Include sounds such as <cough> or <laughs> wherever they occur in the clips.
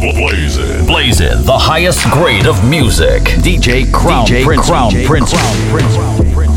Blazing. Blazing the highest grade of music. DJ Crown DJ Prince. Crown DJ Prince. Crown Prince.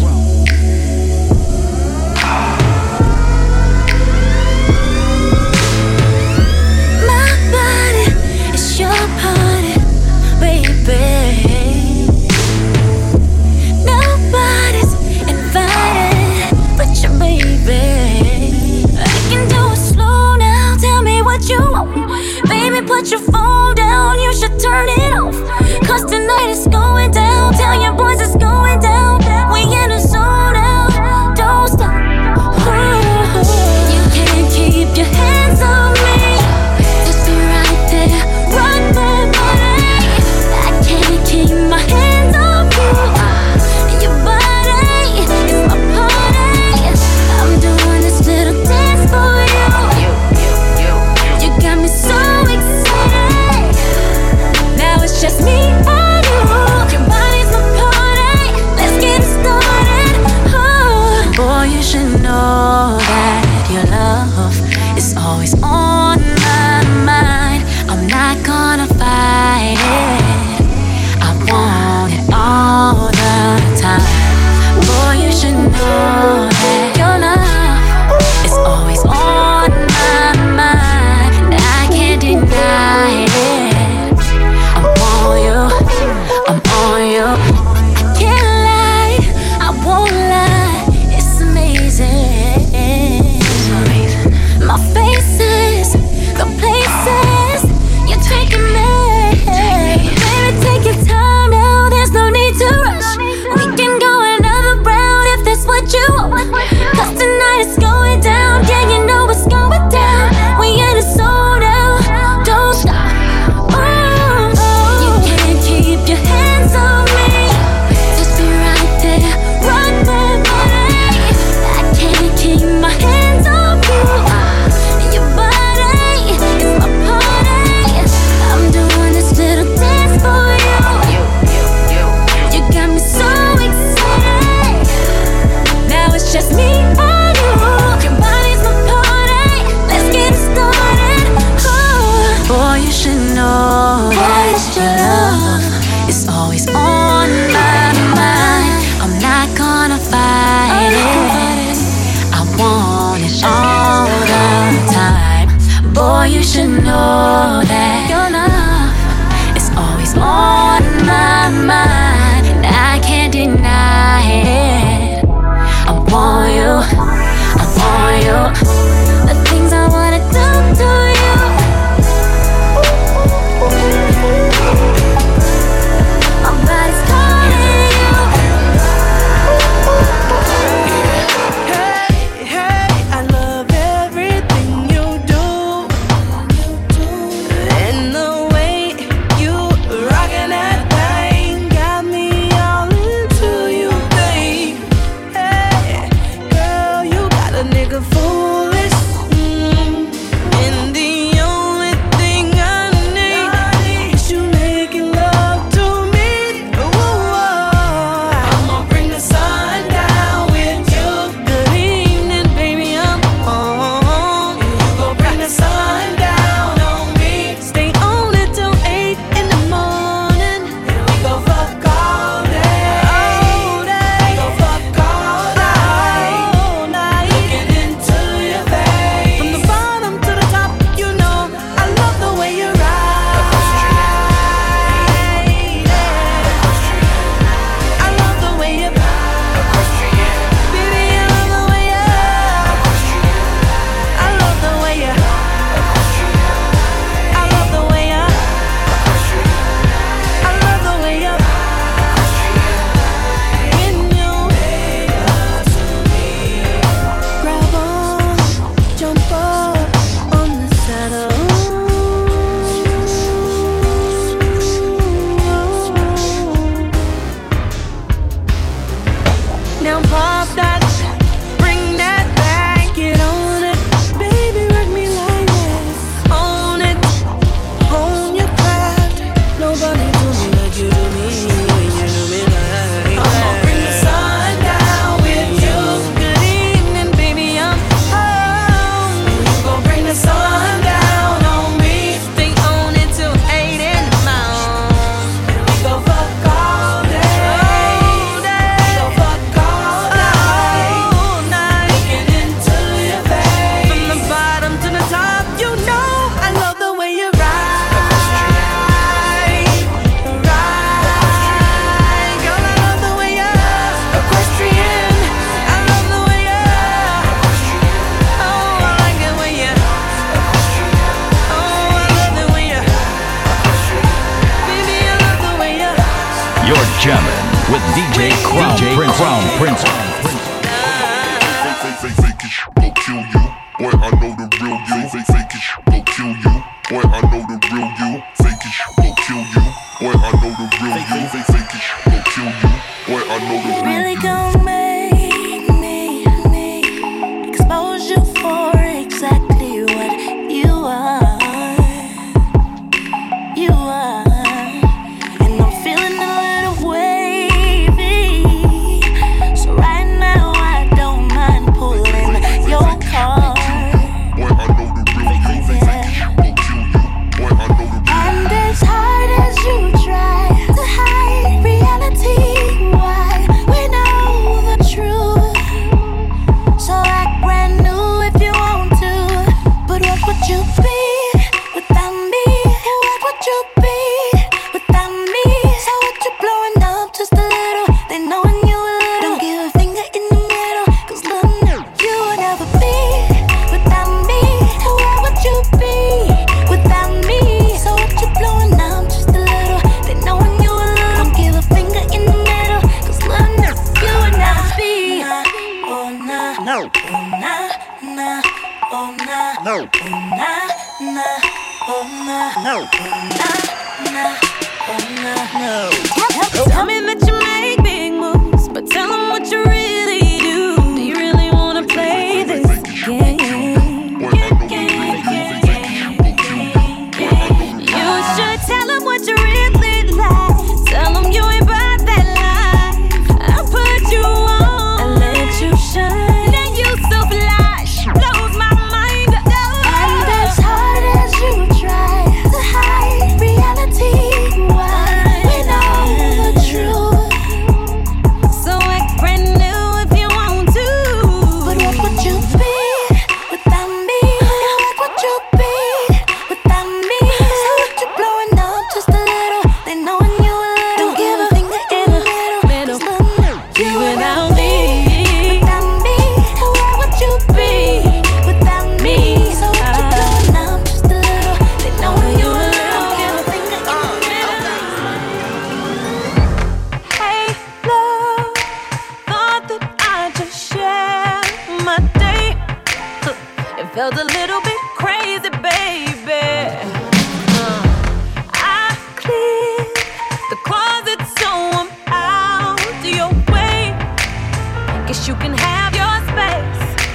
you can have your space.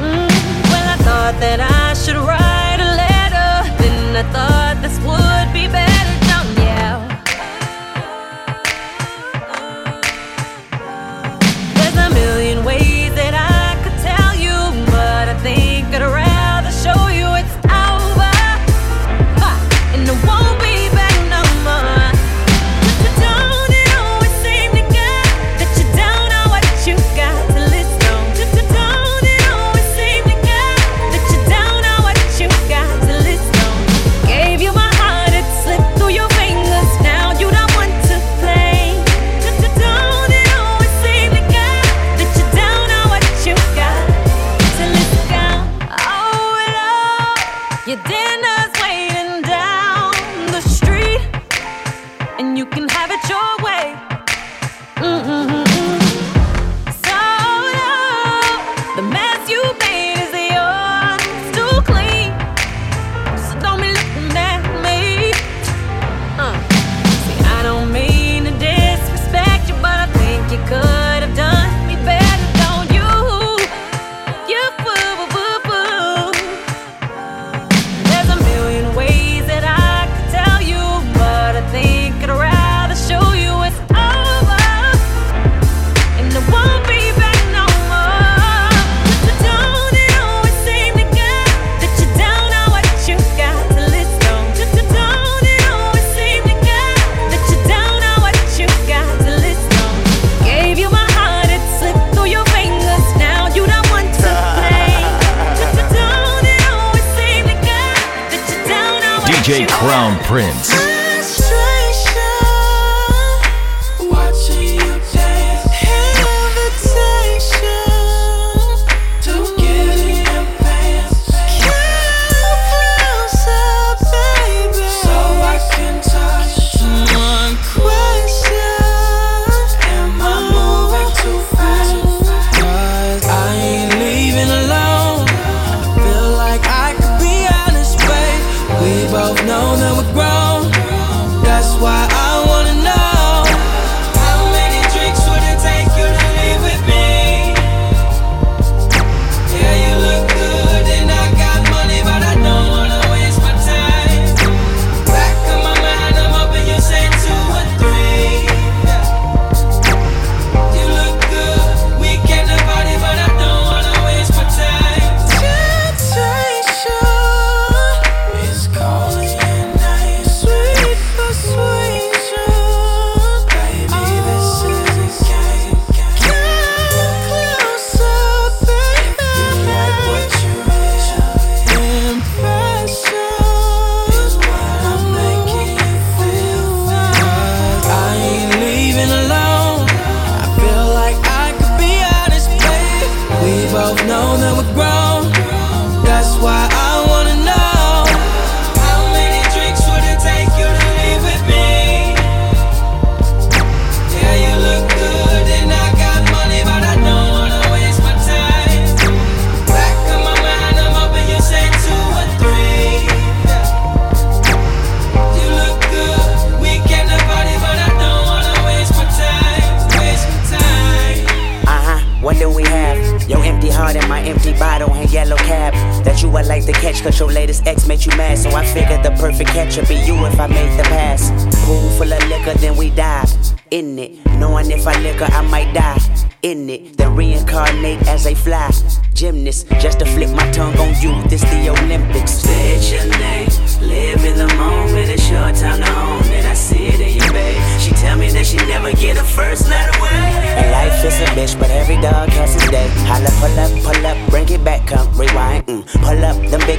Mm, well, I thought that I should run.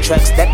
Trucks that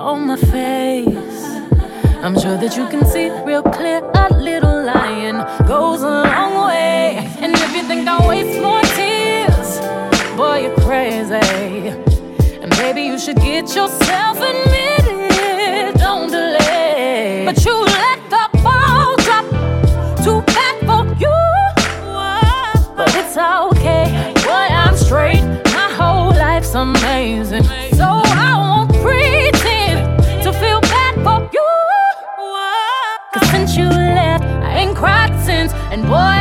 on my face. I'm sure that you can see real clear a little lion goes a long way. And if you think I'll waste more tears, boy, you're crazy. And maybe you should get yourself a mirror. and boy.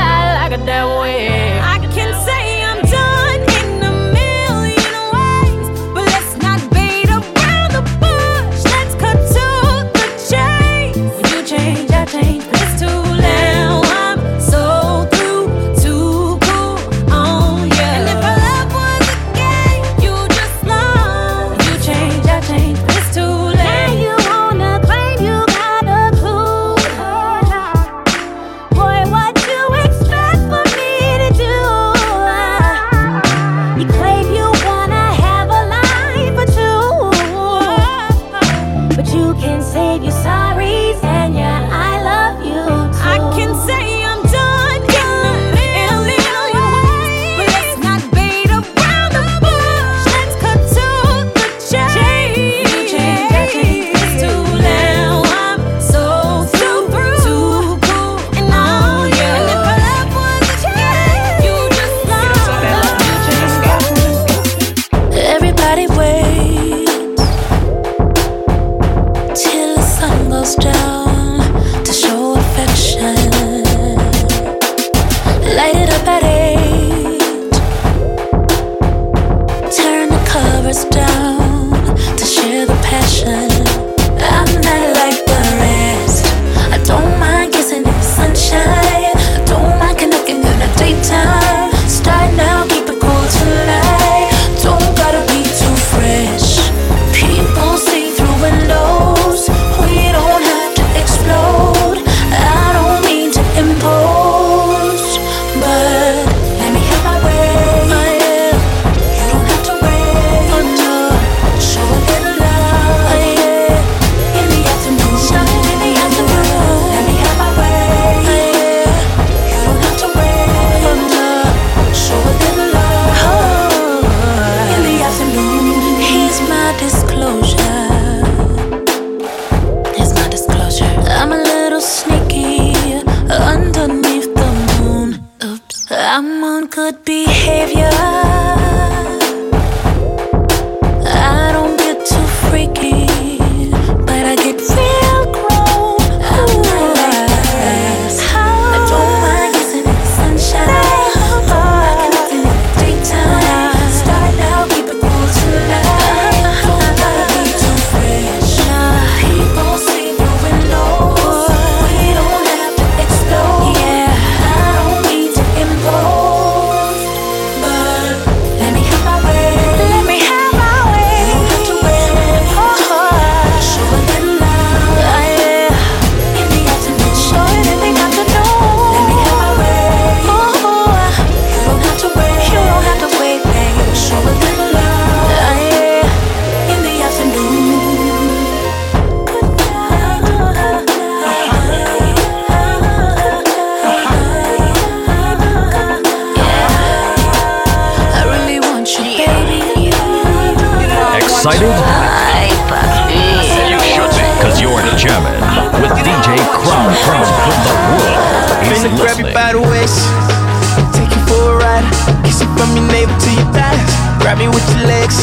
Me with your legs.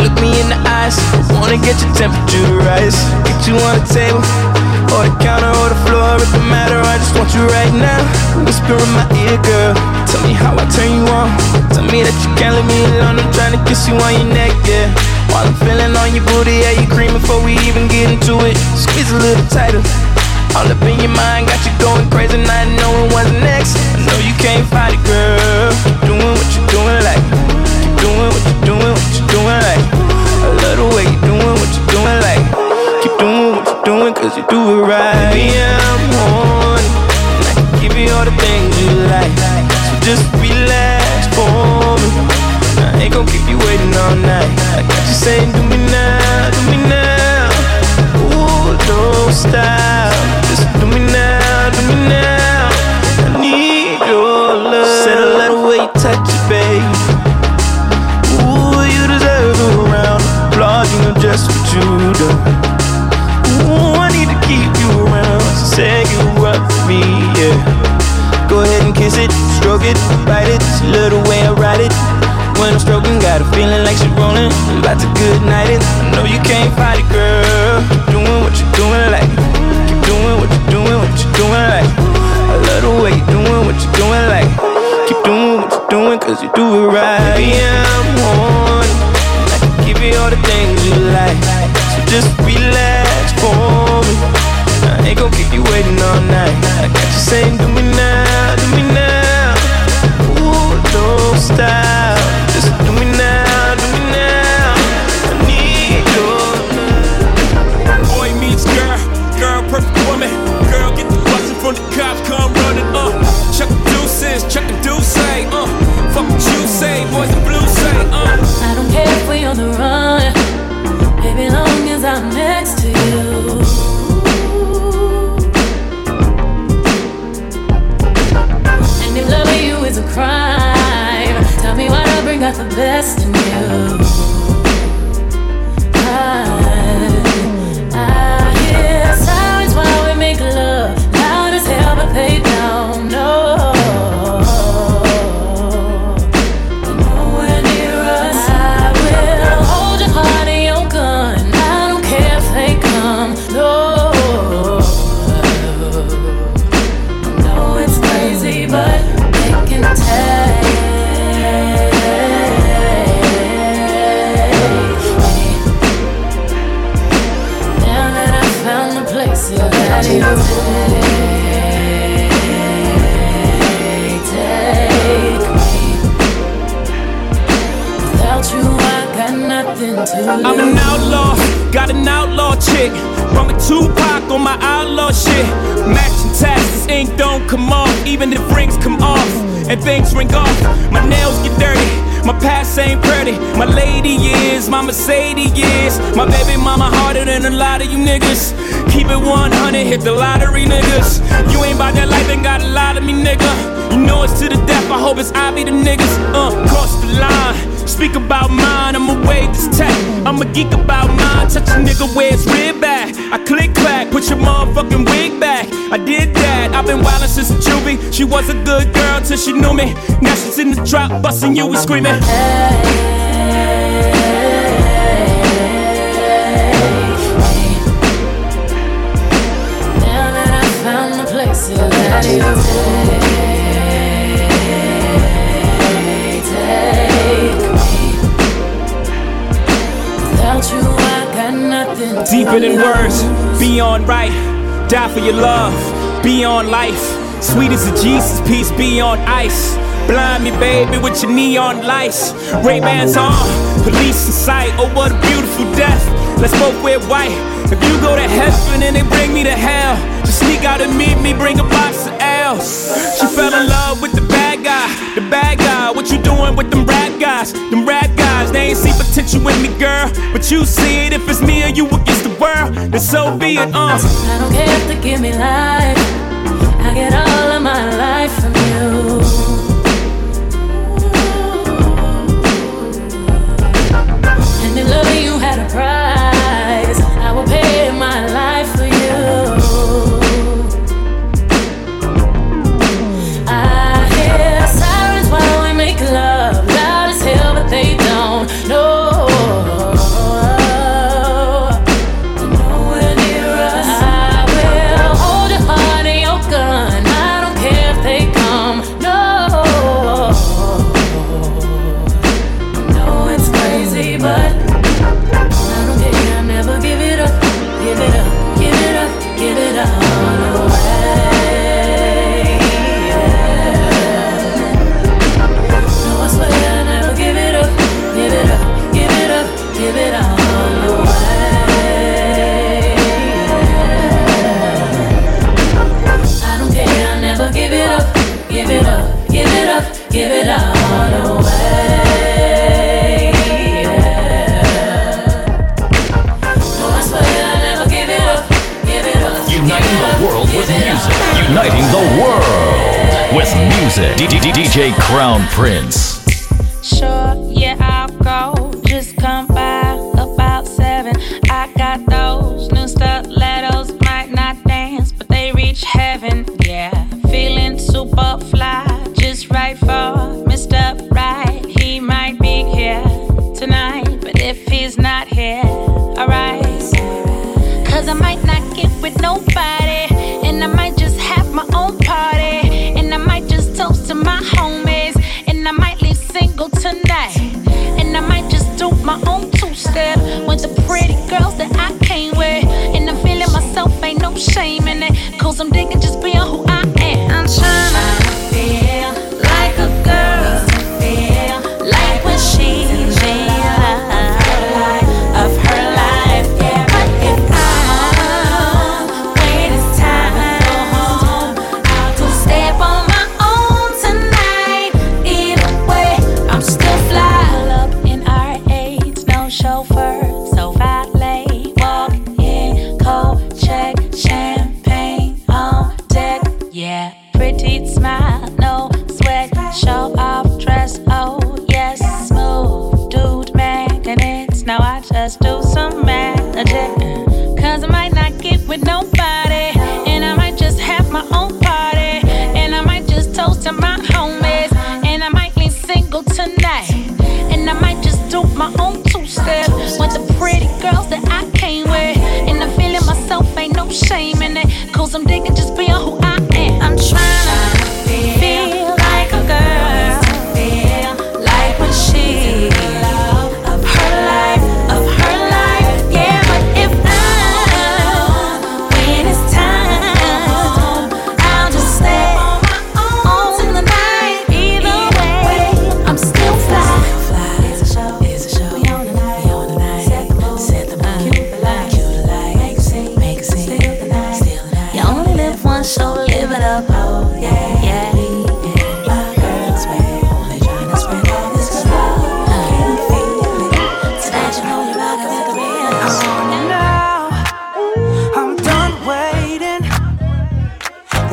Look me in the eyes. Wanna get your temperature rise. Get you on the table. Or the counter or the floor, it don't matter. I just want you right now. Whisper in my ear, girl. Tell me how I turn you on. Tell me that you can't leave me alone. I'm trying to kiss you on your neck, yeah. While I'm feeling on your booty, yeah, you cream before we even get into it. Squeeze a little tighter. All up in your mind, got you going crazy, not knowing what's next. I know you can't fight it, girl. Doing, cause you do it right. Baby, I'm on. And I can give you all the things you like. So just relax for me. I ain't gon' keep you waiting all night. I got you saying, do me now, do me now. Ooh, don't stop. Just do me now, do me now. I need your love. Said I love the way you touch it, babe. Ooh, you deserve a round of applause. You know just what you do. Around. So say you for me, yeah. Go ahead and kiss it, stroke it, bite it. Love the way I ride it. When I'm stroking, got a feeling like she's rolling. I'm about to good night it. I know you can't fight it, girl. Doing what you're doing, like. Keep doing what you're doing, what you're doing, like. I love the way you're doing what you're doing, like. Keep doing what you're doing, cause you do it right. Baby, I'm on. I can give you all the things you like. So just relax for me. I ain't gon' keep you waiting all night. I got you saying, do me now, do me now. Ooh, don't stop. Just do me now, do me now. I need your Boy meets girl, girl perfect woman. Girl get the bustin' from the cops, come running up. Chuck the deuces, chuck the deuce, uh. Fuck what you say, boys the blue say, uh. I don't care if we on the run, baby, long as I'm next to you. Best in you. Tupac on my outlaw shit. Matching taxes, ink don't come off, even if rings come off and things ring off. My nails get dirty. My past ain't pretty. My lady is, my Mercedes is. My baby mama harder than a lot of you niggas. Keep it 100, hit the lottery, niggas. You ain't about that life, ain't got a lot of me, nigga. You know it's to the death, I hope it's I be the niggas. Uh, cross the line. Speak about mine, I'ma wave this tech. I'm a geek about mine. Touch a nigga where it's rib back. I click clack, put your motherfucking wig back. I did that, I've been wildin' since a juvie. She was a good girl till she knew me. Now she's in the drop, bustin' you, we screaming. Now that I found the place that you Deeper than words, beyond right. Die for your love, beyond life. Sweet as a Jesus piece, beyond ice. Blind me, baby, with your neon lights. Ray Bans on, police in sight. Oh, what a beautiful death. Let's both wear white. If you go to heaven and they bring me to hell, just sneak out and meet me, bring a box of L's. She fell in love with the bad guy, the bad guy. What you doing with them rap guys? Them rap guys, they ain't see potential in me, girl. But you see it if it's me or you against the world, then so be it, uh. I don't care if they give me life. I get all of my life from you. And if loving you had a price, music. DJ Crown Prince.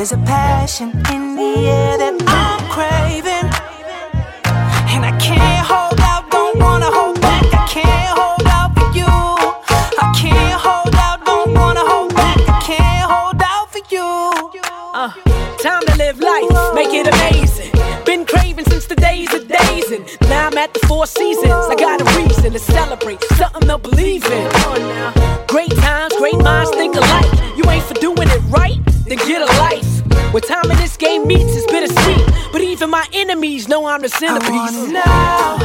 There's a passion in the air that I'm the centerpiece. now.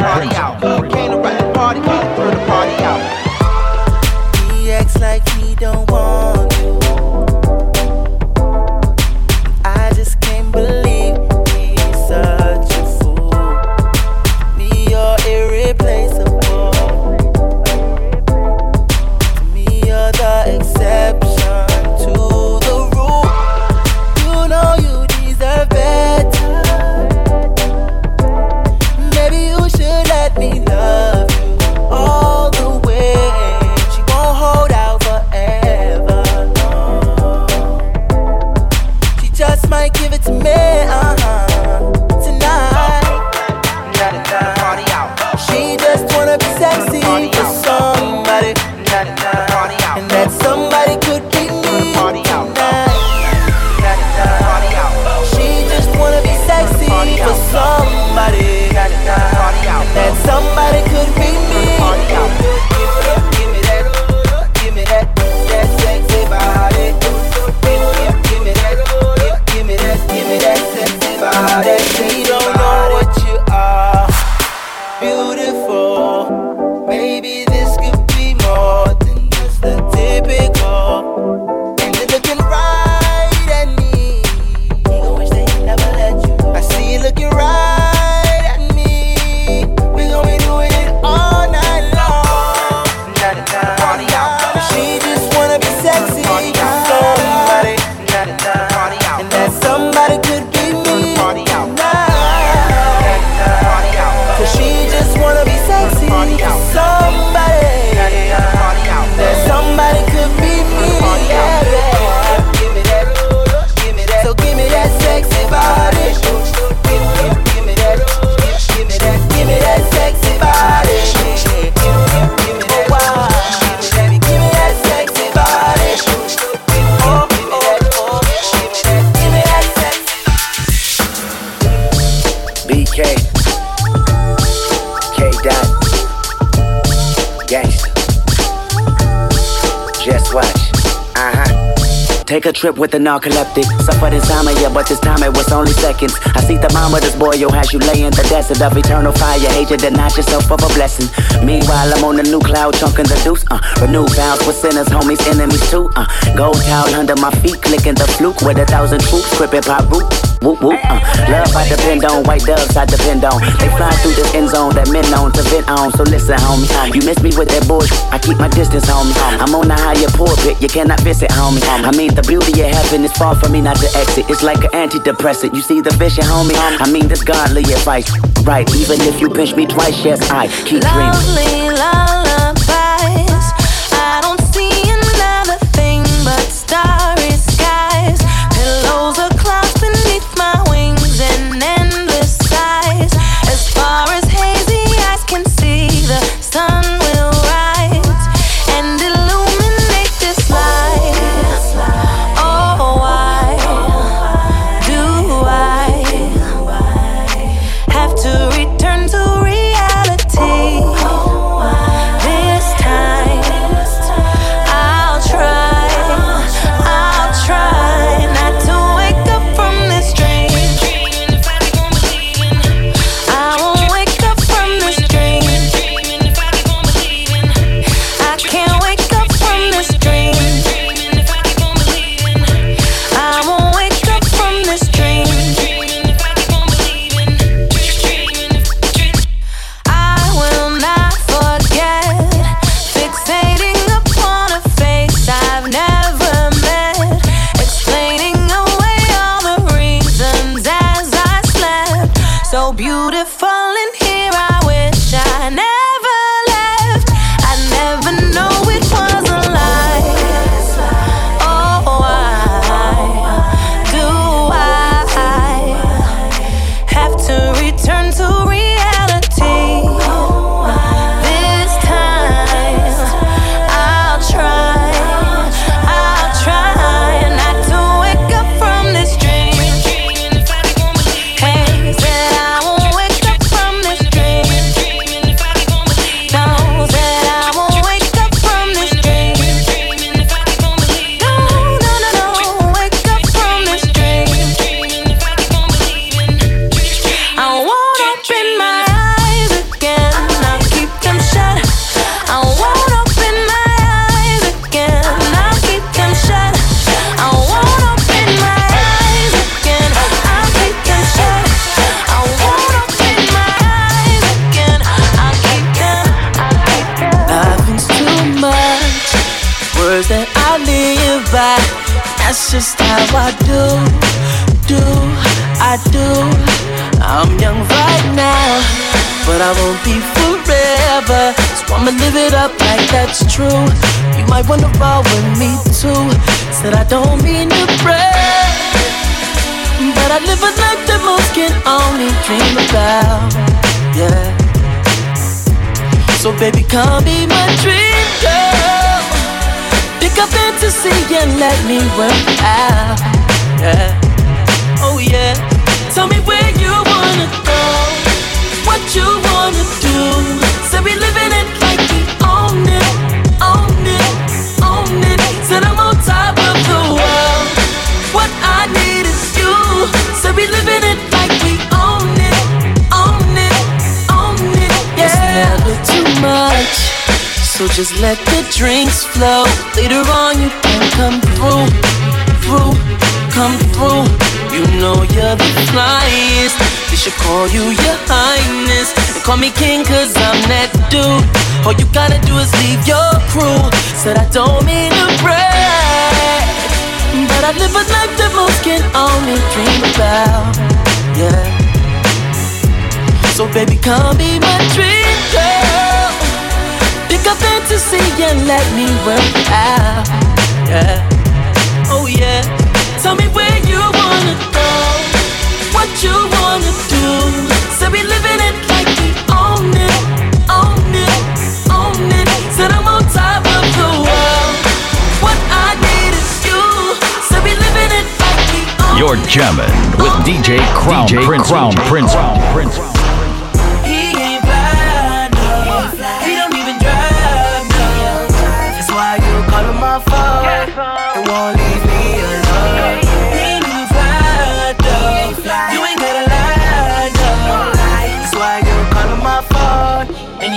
party out. Came to rap party. Take a trip with the narcoleptic. Suffered insomnia, but this time it was only seconds. I see the mama, this boy, yo, has you lay in the desert of eternal fire. You, deny yourself of a blessing. Meanwhile, I'm on the new cloud, chunking the deuce. Uh, renew vows with sinners, homies, enemies too. Uh, gold towel under my feet, clicking the fluke with a thousand troops, crippin' pop root. Whoop whoop. Uh, love I depend on, white doves I depend on. They fly through this end zone that men known to vent on. So listen, homie, you miss me with that bullshit. I keep my distance, homie. I'm on the higher pulpit, you cannot visit, homie. I mean, the beauty of heaven is far from me not to exit. It's like an antidepressant. You see the vision, homie. I mean, this godly advice, right? Even if you pinch me twice, yes, I keep dreaming. Lovely lullabies. Beautiful how I do, do, I do. I'm young right now, but I won't be forever. So I'ma live it up like that's true. You might wanna roll with me too. Said I don't mean to brag, but I live a life that most can only dream about. Yeah. So baby, come be my dream girl. Pick up fantasy and let me work out. Yeah. Oh yeah. Tell me where you wanna go, what you wanna do. Say we living it So just let the drinks flow. Later on, you can come through, through, come through. You know you're the flyest. They should call you your highness. And call me king, cause I'm that dude. All you gotta do is leave your crew. Said I don't mean to brag. But I live a life that most can only dream about. Yeah. So baby, come be my dream girl. Pick up fantasy and let me work out. Yeah. Oh yeah. Tell me where you wanna go, what you wanna do. Say we living it like we own it, own it, own it. Said I'm on top of the world. What I need is you. Say we living it like we own You're jamming with DJ Crown DJ Prince. Crown Prince. Prince.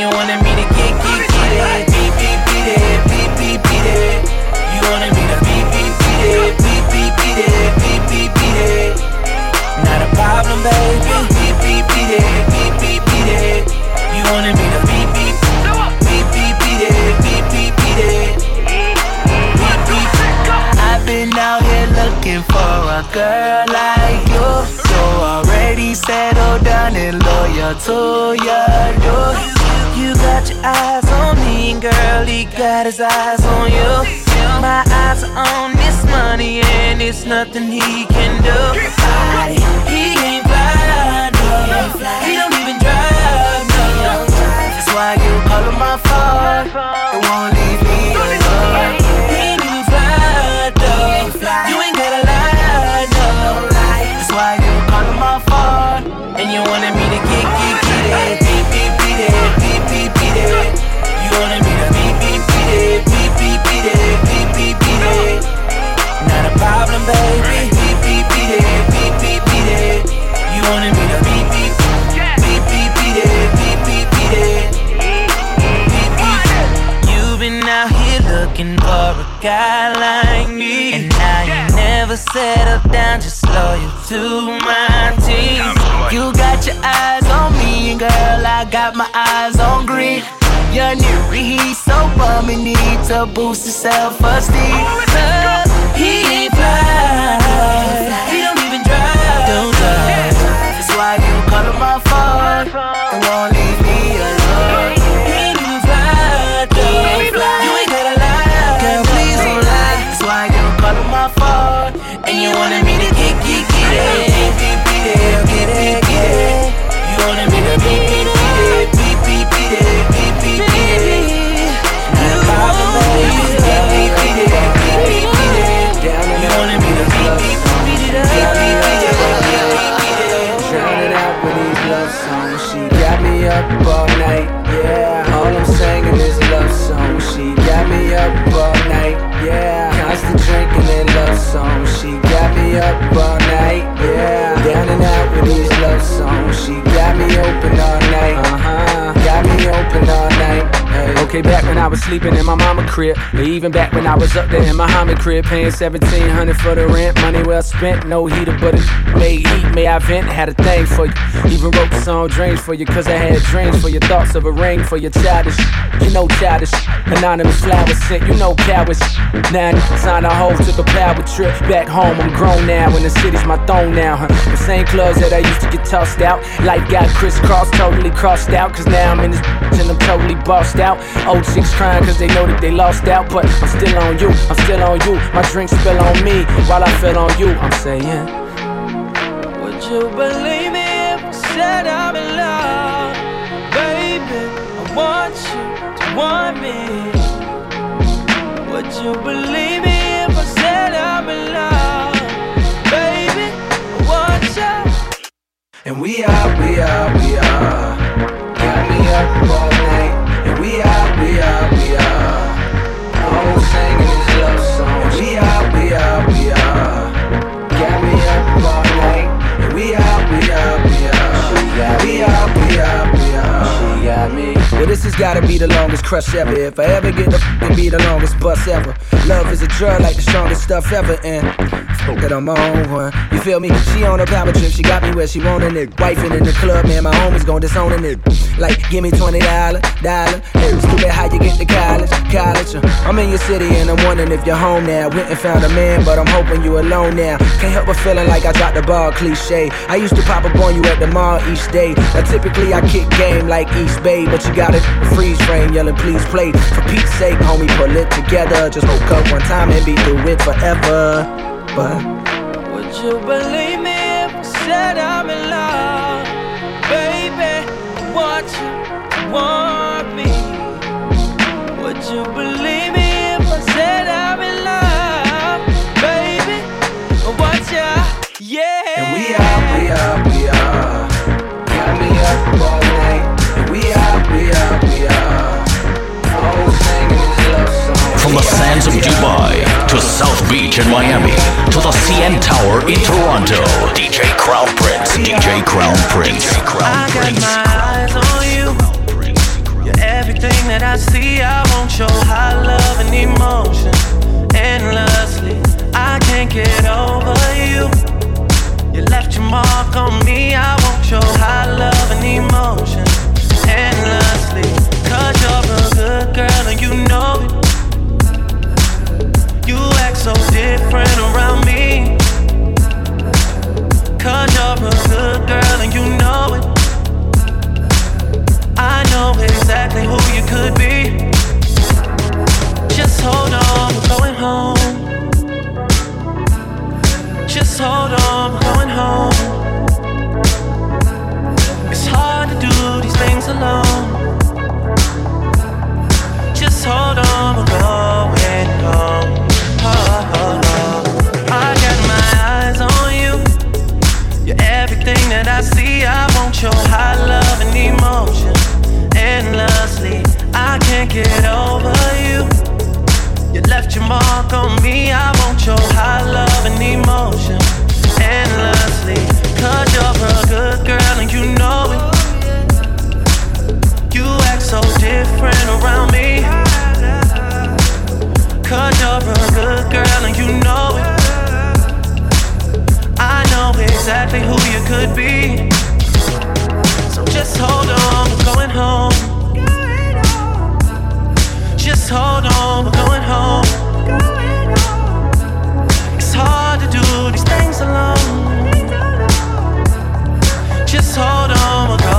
You wanted me to get, get, get it. Beat, beat, beat it. Beat, beat, beat it. You wanted me to beat, beat, beat it. Beat, beat, beat it. Beat, beat, beat it. Not a problem, baby. Beat, beat, beat it. Beat, beat, beat it. You wanted me to beat, beat, beat, beat, beat it. Beat, beat, beat it. Beat, beat. I've been out here looking for a girl like you. So already settled down and loyal to you. You got your eyes on me, and girl, he got his eyes on you. My eyes are on this money, and it's nothing he can do. He ain't fly, no. He don't even drive, no. That's why you call him my phone and won't leave me to boost his self-esteem. Okay, back when I was sleeping in my mama crib, or even back when I was up there in my Muhammad crib, paying seventeen hundred for the rent, money well spent, no heater, but it made heat, may I vent, had a thing for you. Even wrote the song Dreams for you, cause I had dreams for your thoughts of a ring for your childish, you know childish, anonymous flowers sent, you know cowards. Now sign a hoe, took a power trip back home. I'm grown now, and the city's my throne now. Huh? The same clubs that I used to get tossed out, life got crisscrossed, totally crossed out, cause now I'm in this and I'm totally bossed out. Old chicks crying cause they know that they lost out, but I'm still on you, I'm still on you. My drink spill on me while I fell on you. I'm saying, Would you believe me if I said I'm in love? Baby, I want you to want me. Would you believe me if I said I'm in love? Baby, I want you. And we are, we are, we are. Got me up all night. And we are, we are, we are. All I'm singing is love songs. And we are, we are, we are. Got me up all night. And we are, we are, we are. We are, we are, we are. She got me. Well, this has gotta be the longest crush ever. If I ever get the f***ing be the longest bus ever. Love is a drug like the strongest stuff ever. And fuck that on my own one. You feel me? She on a power trip, she got me where she wanted it. Wifing in the club, man, my homies gon' disowning it. Like, give me $20, dollar. Hey, stupid how you get to college, college. Uh, I'm in your city and I'm wondering if you're home now. Went and found a man, but I'm hoping you alone now. Can't help but feeling like I dropped the ball, cliche. I used to pop up on you at the mall each day. Now typically I kick game like Eastbay, but you got it freeze frame, yelling please play. For Pete's sake, homie, pull it together. Just woke up one time and be through it forever. But Would you believe me if I said I'm in love? Baby, want you want me. Would you believe me if I said I'm in love? Baby, want you, yeah. And we are, we are, the sands of Dubai to South Beach in Miami to the CN Tower in Toronto, DJ Crown Prince, DJ Crown Prince, Crown Prince. I got my eyes on you. You're everything that I see, I won't show high love and emotion endlessly. I can't get over you. You left your mark on me, I won't show high love and emotion endlessly. Cause you're a good girl and you so different around me. Cause you're a good girl and you know it. I know exactly who you could be. Just hold on, we're going home. Just hold on, we're going home. It's hard to do these things alone. Your high love and emotion endlessly. I can't get over you. You left your mark on me. I want your high love and emotion endlessly. Cause you're a good girl and you know it. You act so different around me. Cause you're a good girl and you know it. I know exactly who you could be. Just hold on, we're going home. Just hold on, we're going home. It's hard to do these things alone. Just hold on, we're going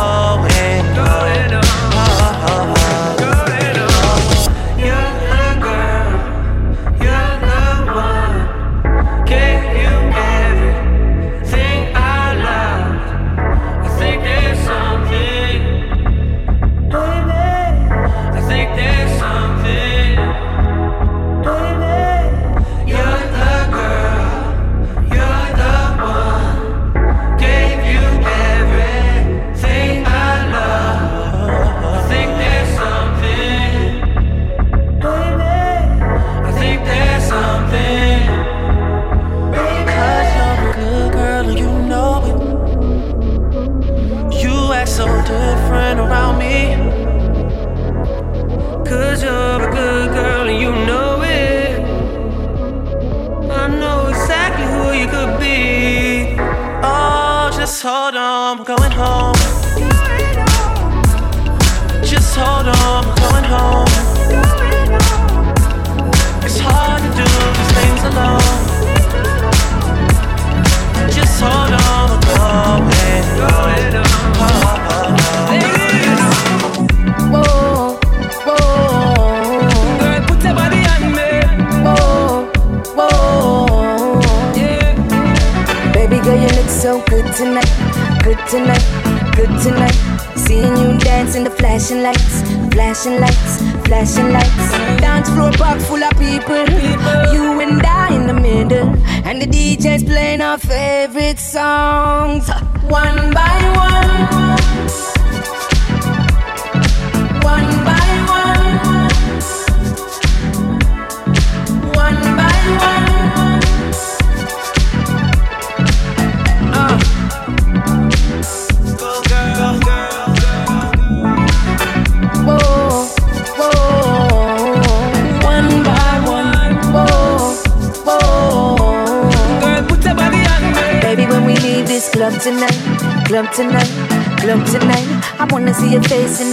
wanna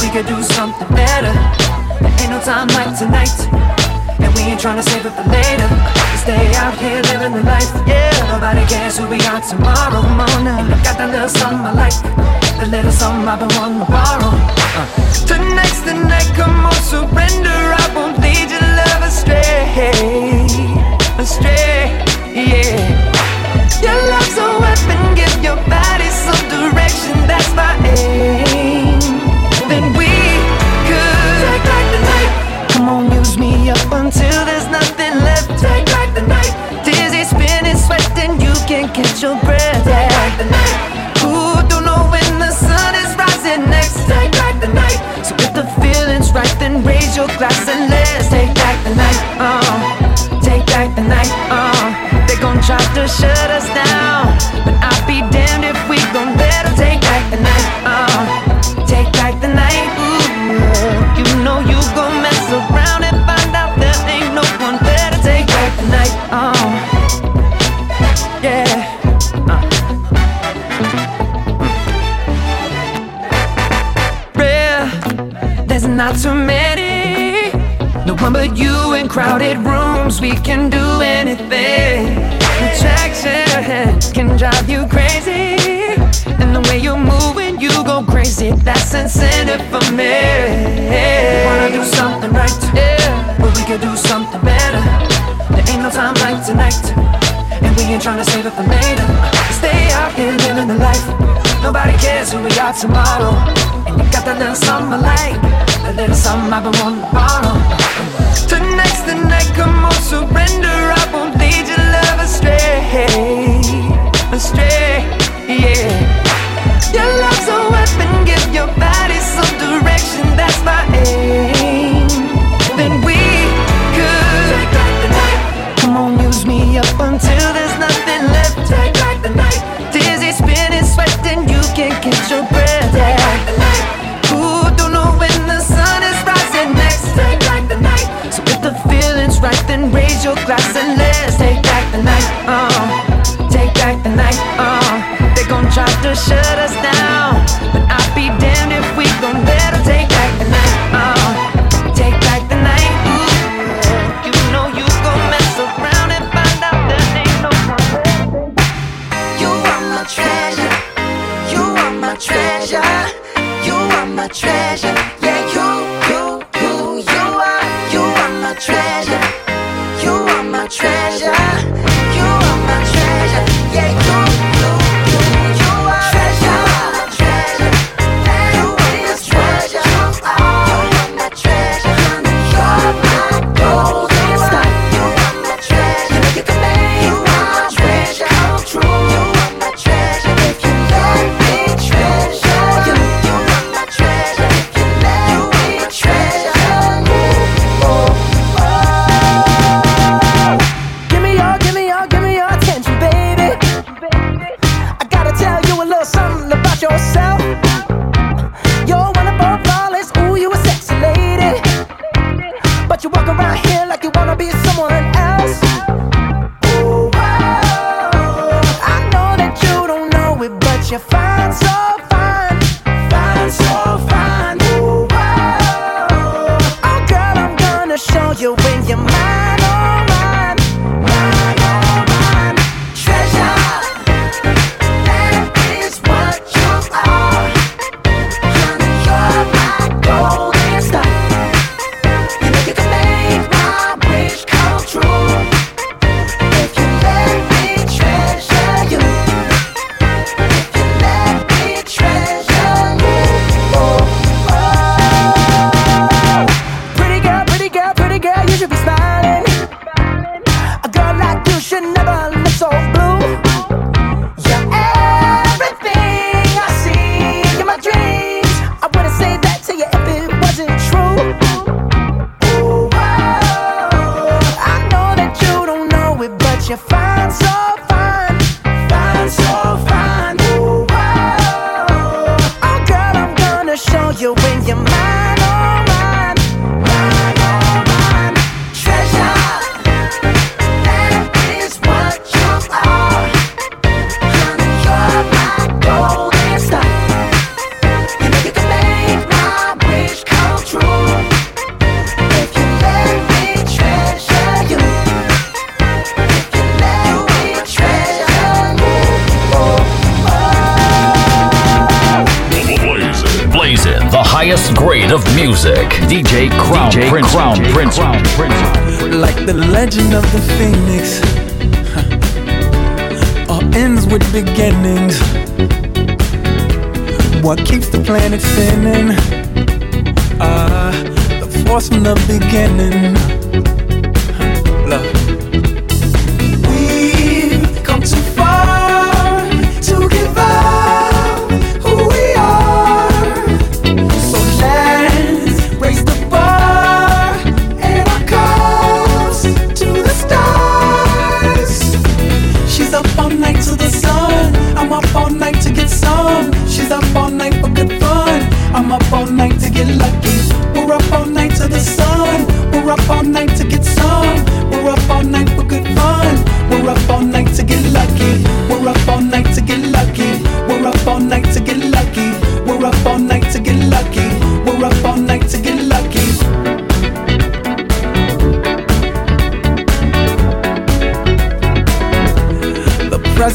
we could do something better. There ain't no time like tonight. And we ain't tryna save it for later. Stay out here living the life. Yeah, nobody cares who we are tomorrow. Come on now. I got that little something I like. The little something I've been wanting to borrow. Uh. Tonight's the night, come on, surrender. I won't lead your love astray. Astray, yeah. Your love's a weapon, give your body some direction. That's my aim. Until there's nothing left. Take back the night. Dizzy, spinning, sweating, you can't catch your breath. Take back the night. Ooh, don't know when the sun is rising next. Take back the night. So if the feeling's right, then raise your glass and let's take back the night. Uh, take back the night. Uh, they gon' try to shut us down, crowded rooms, we can do anything. The can drive you crazy. And the way you move when you go crazy, that's incentive for me. We wanna do something right, yeah. but we could do something better. There ain't no time like tonight, and we ain't trying to save it for later. Stay out here living the life. Nobody cares who we are tomorrow. And you got that little something I like, that little something I've been wanting to borrow. Come on, surrender. I won't lead your love astray, astray. Yeah, your love. your glass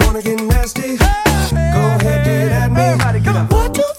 Wanna get nasty. Go ahead, get at me. What do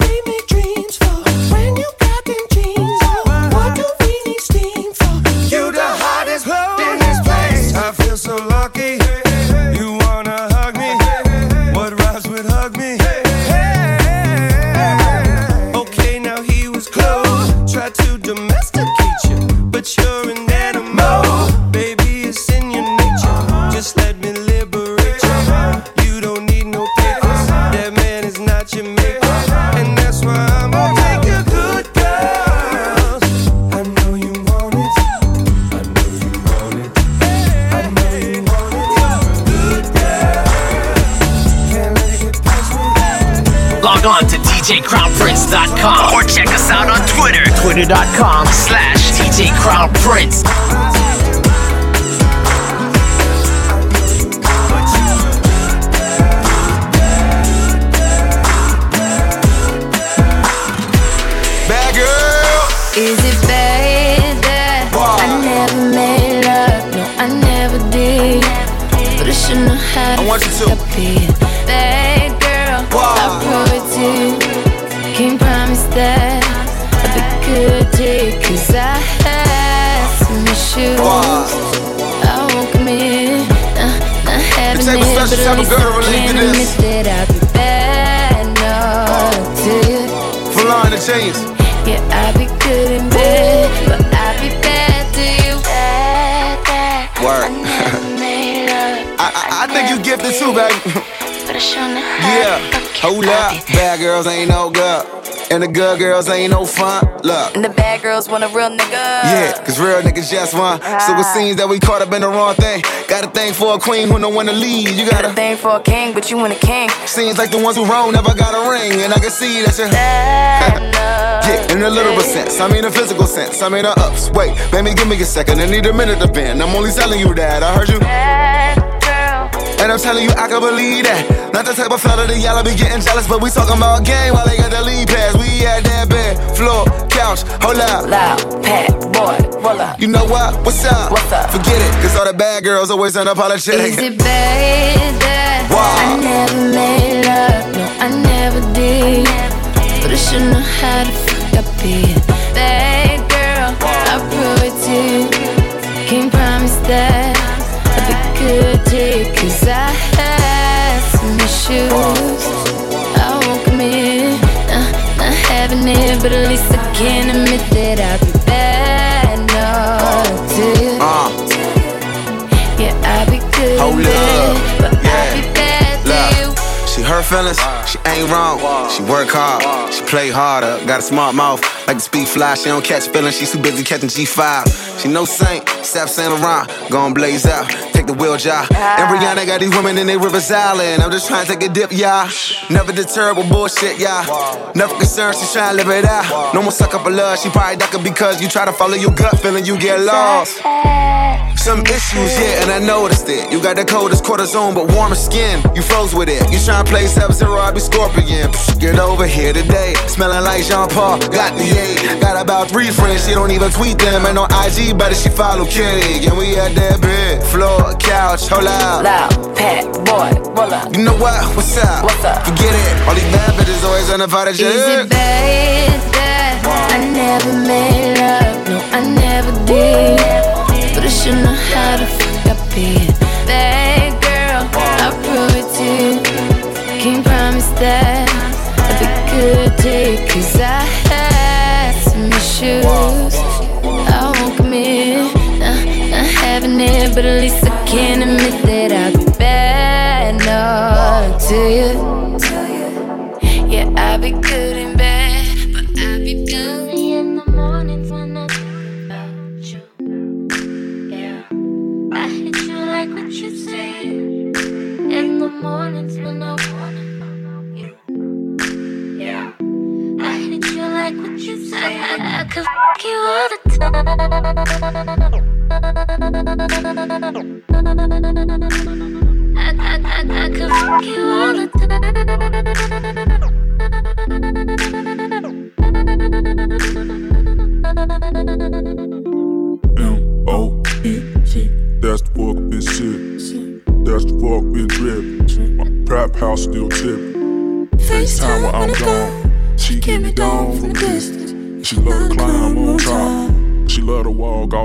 Or check us out on Twitter. Twitter.com slash DJ it, special but type at of least girl relate to this. that I'll be bad. No, to you. The chains. Yeah, I be good in bed, but I be bad to you. Bad, bad. Word. <laughs> Made I, I, I think you gifted too, baby. but I sure know Yeah. Hold up. Bad girls ain't no good. And the good girls ain't no fun. Look. And the bad girls want a real nigga. Yeah, cause real niggas just one. So it ah. seems that we caught up in the wrong thing. Got a thing for a queen who don't wanna lead. You got Got a thing for a king, but you want a king. Seems like the ones who wrong never got a ring. And I can see that you're. <laughs> yeah, in a literal sense. I mean, a physical sense. I mean, the ups. Wait, baby, give me a second. I need a minute to bend. I'm only telling you that. I heard you. And I'm telling you, I can believe that. Not the type of fella that y'all be getting jealous, but we talking about game while they got the lead pass. We at that bed, floor, couch, hold up. Loud, pat, boy, roll up. You know what? What's up? What's up? Forget it, cause all the bad girls always unapologetic. Is it bad that I never made love? No, I never did. But I should know how to fuck up it. But at least I can admit that I'll be bad. No, to you. Yeah, I be good Hold in bed, up. but I be bad to you. She hurt feelings, uh. she ain't wrong. She work hard, she play harder. Got a smart mouth, Like the speed fly, she don't catch feelings, she's too busy catching G5. She no saint, step Saint Laurent, gon' blaze out, take the wheel job. And Rihanna got these women in they Rivers Island. I'm just trying to take a dip, y'all. Never deterred with bullshit, y'all. Never concerned, she's trying to live it out. No more suck up for love, she probably ducking because you try to follow your gut feeling, you get lost. Some issues, yeah, and I noticed it. You got the coldest cortisone, but warmer skin. You froze with it. You tryna play Sub Zero, I be Scorpion. Get over here today. Smelling like Jean Paul. Got the eight. Got about three friends, she don't even tweet them. And on IG, but she follow Kitty. And we at that bed. Floor, couch, hold out. Loud, pat, boy, roll up. You know what? What's up? What's up? Forget it. All these bad bitches always on the fight of Is it bad that I never made love? No, I never did. But I should know how to fuck up it. Bad girl, I'll prove it to you. Can't promise that I'll be good to you. Cause I had some issues. It, but at least I can admit that I've bad enough to you. Yeah, I be good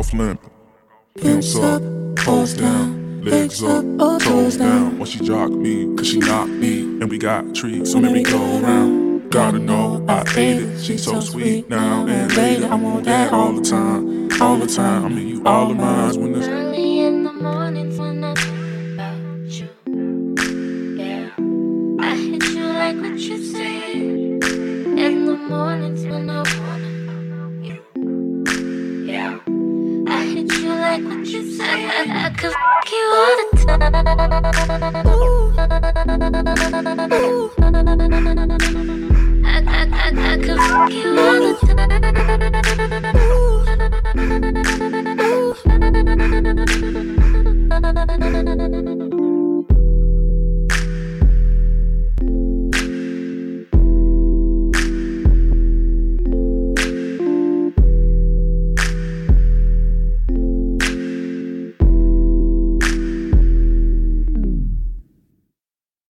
off limping. Pimps up, toes down, legs up, toes down. When she jock me, cause she knocked me. And we got treats, so let me go around. Gotta know I ate it. She's so sweet now and later. I want that all the time, all the time. I mean, you all of mine when it's